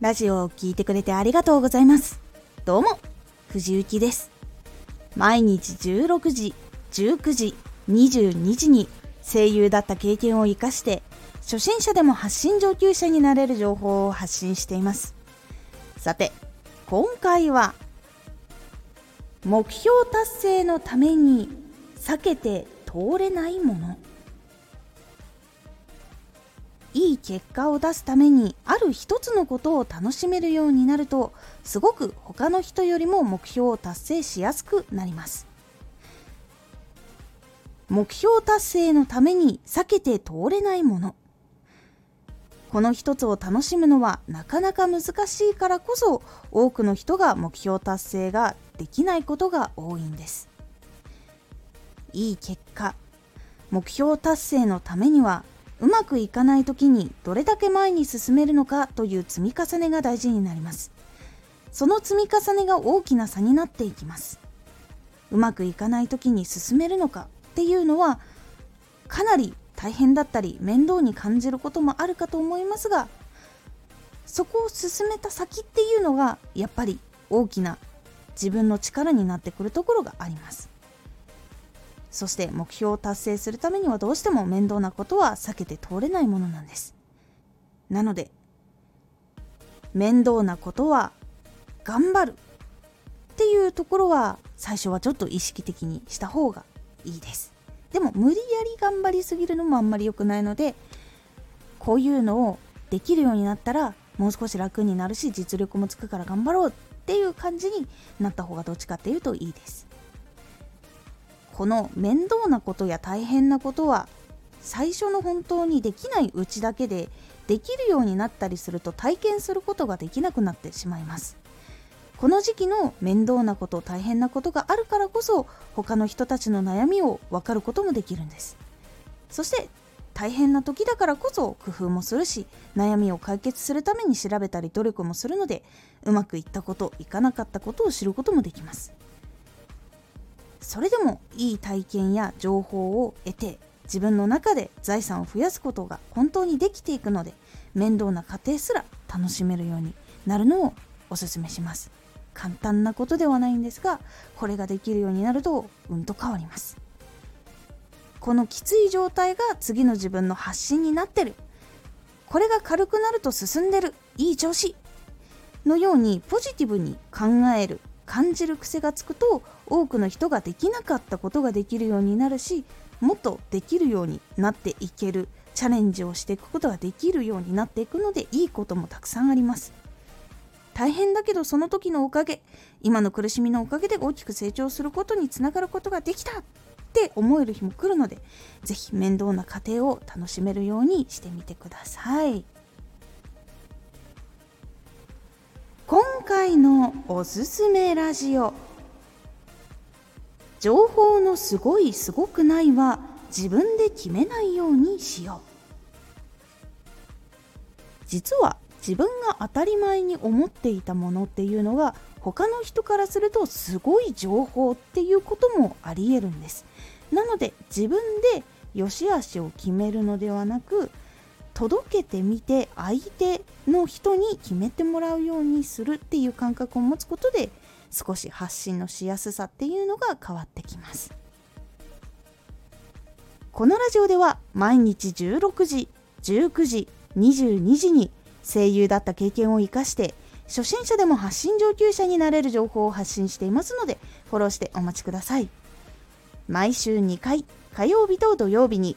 ラジオを聴いてくれてありがとうございます。どうも、藤幸です。毎日16時、19時、22時に声優だった経験を活かして、初心者でも発信上級者になれる情報を発信しています。さて、今回は、目標達成のために避けて通れないもの。いい結果を出すためにある一つのことを楽しめるようになるとすごく他の人よりも目標を達成しやすくなります。目標達成のために避けて通れないもの。この一つを楽しむのはなかなか難しいからこそ多くの人が目標達成ができないことが多いんです。いい結果。目標達成のためにはうまくいかない時にどれだけ前に進めるのかという積み重ねが大事になります。その積み重ねが大きな差になっていきます。うまくいかない時に進めるのかっていうのはかなり大変だったり面倒に感じることもあるかと思いますがそこを進めた先っていうのがやっぱり大きな自分の力になってくるところがあります。そして目標を達成するためにはどうしても面倒なことは避けて通れないものなんです。なので面倒なことは頑張るっていうところは最初はちょっと意識的にした方がいいです。でも無理やり頑張りすぎるのもあんまり良くないのでこういうのをできるようになったらもう少し楽になるし実力もつくから頑張ろうっていう感じになった方がどっちかっていうといいです。この面倒なことや大変なことは最初の本当にできないうちだけでできるようになったりすると体験することができなくなってしまいます。この時期の面倒なこと大変なことがあるからこそ他の人たちの悩みを分かることもできるんです。そして大変な時だからこそ工夫もするし悩みを解決するために調べたり努力もするのでうまくいったこといかなかったことを知ることもできます。それでもいい体験や情報を得て自分の中で財産を増やすことが本当にできていくので面倒な過程すら楽しめるようになるのをおすすめします。簡単なことではないんですがこれができるようになるとうんと変わります。このきつい状態が次の自分の発信になってる。これが軽くなると進んでる。いい調子のようにポジティブに考える。感じる癖がつくと多くの人ができなかったことができるようになるしもっとできるようになっていけるチャレンジをしていくことができるようになっていくのでいいこともたくさんあります大変だけどその時のおかげ今の苦しみのおかげで大きく成長することにつながることができたって思える日も来るので是非面倒な過程を楽しめるようにしてみてください。回のおすすめラジオ。情報のすごいすごくないは自分で決めないようにしよう。実は自分が当たり前に思っていたものっていうのが他の人からするとすごい情報っていうこともありえるんです。なので自分で良し悪しを決めるのではなく届けてみて相手の人に決めてもらうようにするっていう感覚を持つことで少し発信のしやすさっていうのが変わってきます。このラジオでは毎日16時19時22時に声優だった経験を生かして初心者でも発信上級者になれる情報を発信していますのでフォローしてお待ちください。毎週2回火曜日と土曜日に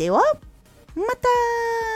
ではまた。